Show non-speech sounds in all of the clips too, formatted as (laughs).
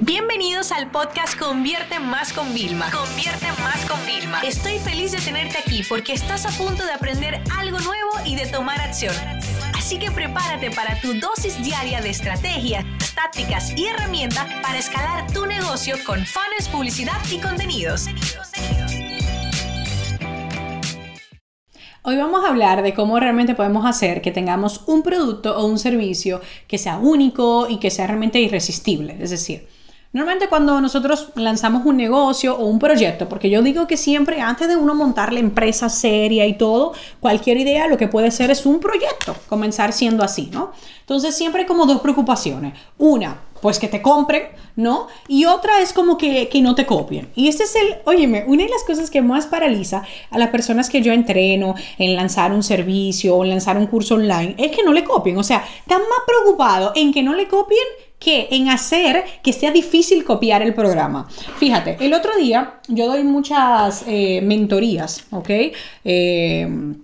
Bienvenidos al podcast Convierte Más con Vilma. Convierte Más con Vilma. Estoy feliz de tenerte aquí porque estás a punto de aprender algo nuevo y de tomar acción. Así que prepárate para tu dosis diaria de estrategias, tácticas y herramientas para escalar tu negocio con fans, publicidad y contenidos. Hoy vamos a hablar de cómo realmente podemos hacer que tengamos un producto o un servicio que sea único y que sea realmente irresistible. Es decir, Normalmente cuando nosotros lanzamos un negocio o un proyecto, porque yo digo que siempre antes de uno montar la empresa seria y todo, cualquier idea lo que puede ser es un proyecto, comenzar siendo así, ¿no? Entonces siempre hay como dos preocupaciones. Una, pues que te compren, ¿no? Y otra es como que, que no te copien. Y este es el, óyeme, una de las cosas que más paraliza a las personas que yo entreno en lanzar un servicio o lanzar un curso online es que no le copien. O sea, están más preocupados en que no le copien que en hacer que sea difícil copiar el programa. Fíjate, el otro día yo doy muchas eh, mentorías, ¿ok? Eh,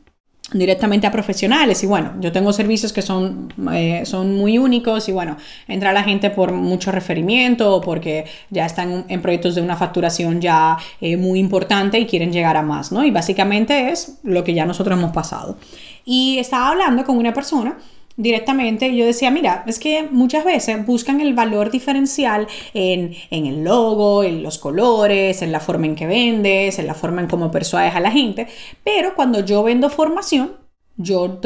directamente a profesionales y bueno, yo tengo servicios que son, eh, son muy únicos y bueno, entra la gente por mucho referimiento o porque ya están en proyectos de una facturación ya muy importante y quieren llegar a más, ¿no? Y básicamente es lo que ya nosotros hemos pasado. Y estaba hablando con una persona directamente, yo decía, mira, es que muchas veces buscan el valor diferencial en, el logo, en los colores, en la forma en que vendes, en la forma en cómo persuades a la gente, pero cuando yo vendo formación, yo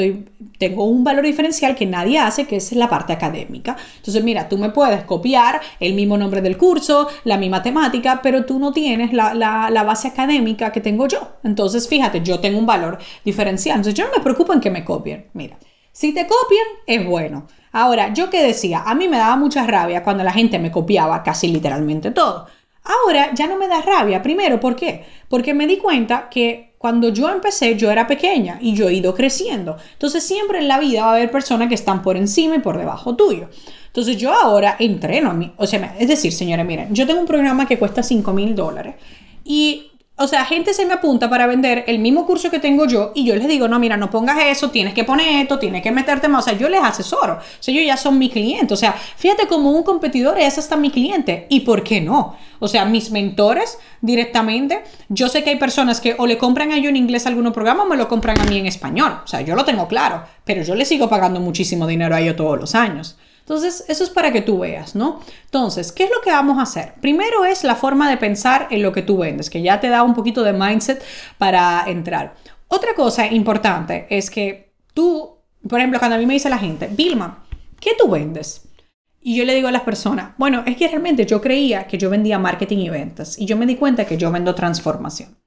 tengo un valor diferencial que nadie hace, que es la parte académica. Entonces, mira, tú me puedes copiar el mismo nombre del curso, la misma temática, pero tú no tienes la, la base académica que tengo yo. Entonces, fíjate, yo tengo un valor diferencial. Entonces, yo no me preocupo en que me copien. Mira, si te copian, es bueno. Ahora, yo que decía, a mí me daba mucha rabia cuando la gente me copiaba casi literalmente todo. Ahora ya no me da rabia. Primero, ¿por qué? Porque me di cuenta que cuando yo empecé yo era pequeña y yo he ido creciendo. Entonces siempre en la vida va a haber personas que están por encima y por debajo tuyo. Entonces yo ahora entreno a mí. O sea, es decir, señores, miren, yo tengo un programa que cuesta 5 mil dólares y o sea, gente se me apunta para vender el mismo curso que tengo yo y yo les digo, no, mira, no pongas eso, tienes que poner esto, tienes que meterte más. O sea, yo les asesoro. O sea, ellos ya son mi cliente. O sea, fíjate como un competidor es hasta mi cliente. ¿Y por qué no? O sea, mis mentores directamente, yo sé que hay personas que o le compran a yo en inglés algunos programa o me lo compran a mí en español. O sea, yo lo tengo claro, pero yo le sigo pagando muchísimo dinero a ellos todos los años. Entonces, eso es para que tú veas, ¿no? Entonces, ¿qué es lo que vamos a hacer? Primero es la forma de pensar en lo que tú vendes, que ya te da un poquito de mindset para entrar. Otra cosa importante es que tú, por ejemplo, cuando a mí me dice la gente, Vilma, ¿qué tú vendes? Y yo le digo a las personas, bueno, es que realmente yo creía que yo vendía marketing y ventas y yo me di cuenta que yo vendo transformación.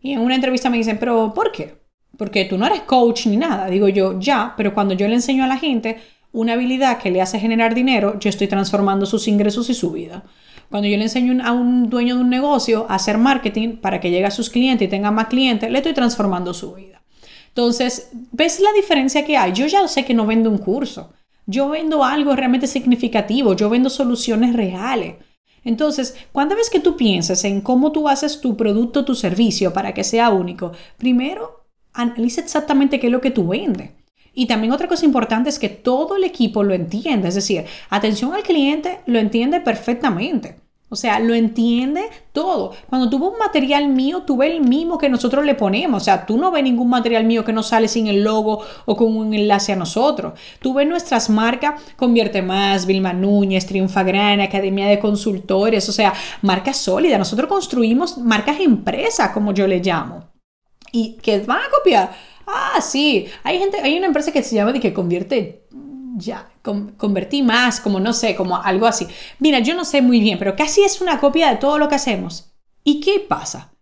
Y en una entrevista me dicen, pero ¿por qué? Porque tú no eres coach ni nada. Digo yo, ya, pero cuando yo le enseño a la gente una habilidad que le hace generar dinero, yo estoy transformando sus ingresos y su vida. Cuando yo le enseño a un dueño de un negocio a hacer marketing para que llegue a sus clientes y tenga más clientes, le estoy transformando su vida. Entonces, ¿ves la diferencia que hay? Yo ya sé que no vendo un curso. Yo vendo algo realmente significativo. Yo vendo soluciones reales. Entonces, cuando ves que tú piensas en cómo tú haces tu producto, tu servicio para que sea único, primero analiza exactamente qué es lo que tú vendes. Y también otra cosa importante es que todo el equipo lo entiende, es decir, atención al cliente lo entiende perfectamente. O sea, lo entiende todo. Cuando ves un material mío, tú ves el mismo que nosotros le ponemos. O sea, tú no ves ningún material mío que no sale sin el logo o con un enlace a nosotros. Tú ves nuestras marcas, Convierte Más, Vilma Núñez, Triunfa Gran, Academia de Consultores, o sea, marcas sólidas. Nosotros construimos marcas empresa, como yo le llamo. ¿Y que van a copiar? Ah, sí. Hay gente, hay una empresa que se llama de que convierte ya, convertí más, como no sé, como algo así. Mira, yo no sé muy bien, pero casi es una copia de todo lo que hacemos. ¿Y qué pasa?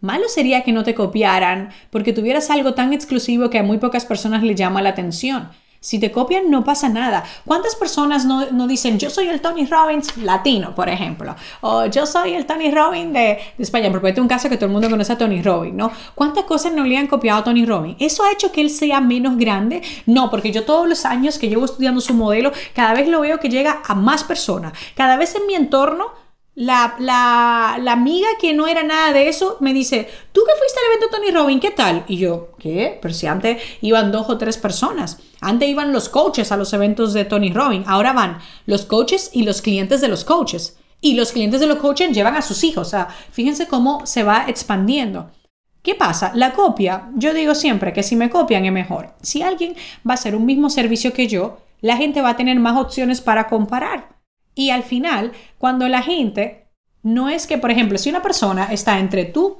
Malo sería que no te copiaran porque tuvieras algo tan exclusivo que a muy pocas personas le llama la atención. Si te copian, no pasa nada. ¿Cuántas personas no, dicen, yo soy el Tony Robbins latino, por ejemplo? O yo soy el Tony Robbins de, España, porque este es un caso que todo el mundo conoce a Tony Robbins, ¿no? ¿Cuántas cosas no le han copiado a Tony Robbins? ¿Eso ha hecho que él sea menos grande? No, porque yo todos los años que llevo estudiando su modelo, cada vez lo veo que llega a más personas. Cada vez en mi entorno la, la, la, amiga que no era nada de eso me dice, tú que fuiste al evento Tony Robbins, ¿qué tal? Y yo, ¿qué? Pero si antes iban dos o tres personas. Antes iban los coaches a los eventos de Tony Robbins. Ahora van los coaches y los clientes de los coaches. Y los clientes de los coaches llevan a sus hijos. O sea, fíjense cómo se va expandiendo. ¿Qué pasa? La copia, yo digo siempre que si me copian es mejor. Si alguien va a hacer un mismo servicio que yo, la gente va a tener más opciones para comparar. Y al final, cuando la gente, no es que, por ejemplo, si una persona está entre tú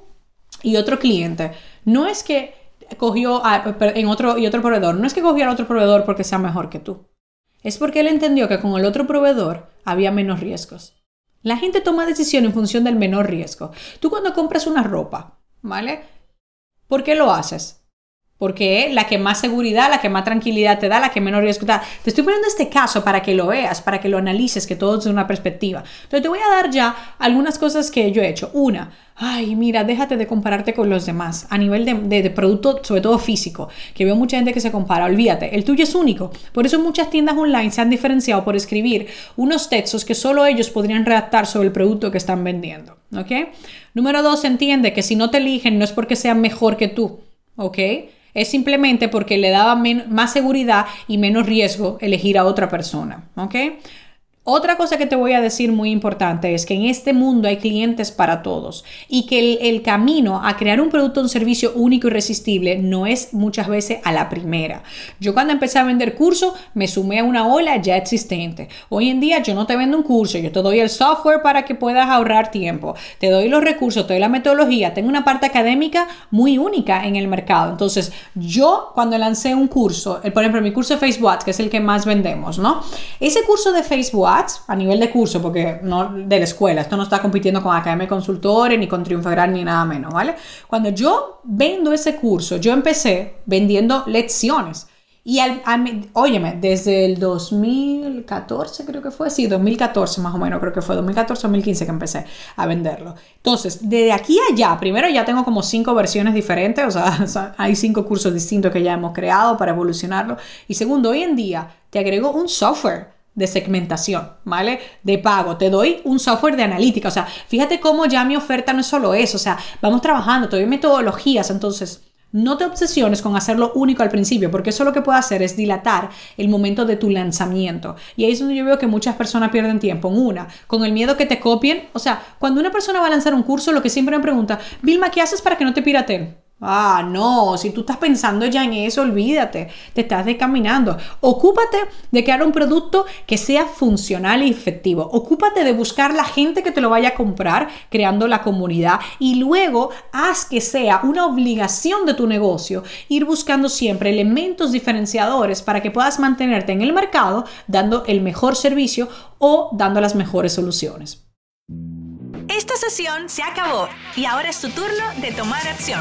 y otro cliente, no es que cogió en otro y otro proveedor, no es que cogió al otro proveedor porque sea mejor que tú. Es porque él entendió que con el otro proveedor había menos riesgos. La gente toma decisión en función del menor riesgo. Tú cuando compras una ropa, ¿vale? ¿Por qué lo haces? Porque es la que más seguridad, la que más tranquilidad te da, la que menos riesgo te da. Te estoy poniendo este caso para que lo veas, para que lo analices, que todo es una perspectiva. Entonces te voy a dar ya algunas cosas que yo he hecho. Una, ay, mira, déjate de compararte con los demás a nivel de, de, producto, sobre todo físico, que veo mucha gente que se compara. Olvídate, el tuyo es único. Por eso muchas tiendas online se han diferenciado por escribir unos textos que solo ellos podrían redactar sobre el producto que están vendiendo. ¿Ok? Número dos, entiende que si no te eligen no es porque sean mejor que tú. ¿Ok? Es simplemente porque le daba más seguridad y menos riesgo elegir a otra persona. Otra cosa que te voy a decir muy importante es que en este mundo hay clientes para todos y que el, camino a crear un producto o un servicio único y irresistible no es muchas veces a la primera. Yo cuando empecé a vender cursos me sumé a una ola ya existente. Hoy en día yo no te vendo un curso, yo te doy el software para que puedas ahorrar tiempo, te doy los recursos, te doy la metodología, tengo una parte académica muy única en el mercado. Entonces yo cuando lancé un curso, por ejemplo mi curso de Facebook, que es el que más vendemos, ¿no? Ese curso de Facebook a nivel de curso, porque no de la escuela, esto no está compitiendo con Academia Consultores ni con Triunfagran ni nada menos, ¿vale? Cuando yo vendo ese curso, yo empecé vendiendo lecciones. Y al, óyeme, desde el 2014 creo que fue, sí, 2014 más o menos, creo que fue 2014-2015 que empecé a venderlo. Entonces, desde aquí allá, primero ya tengo como cinco versiones diferentes, o sea, (laughs) hay cinco cursos distintos que ya hemos creado para evolucionarlo. Y segundo, hoy en día te agrego un software de segmentación, ¿vale? De pago. Te doy un software de analítica. O sea, fíjate cómo ya mi oferta no es solo eso. O sea, vamos trabajando, te doy metodologías. Entonces, no te obsesiones con hacerlo único al principio, porque eso lo que puede hacer es dilatar el momento de tu lanzamiento. Y ahí es donde yo veo que muchas personas pierden tiempo. Una, con el miedo que te copien. O sea, cuando una persona va a lanzar un curso, lo que siempre me pregunta, Vilma, ¿qué haces para que no te piraten? Ah, no, si tú estás pensando ya en eso, olvídate, te estás descaminando. Ocúpate de crear un producto que sea funcional y efectivo. Ocúpate de buscar la gente que te lo vaya a comprar, creando la comunidad y luego haz que sea una obligación de tu negocio ir buscando siempre elementos diferenciadores para que puedas mantenerte en el mercado dando el mejor servicio o dando las mejores soluciones. Esta sesión se acabó y ahora es tu turno de tomar acción.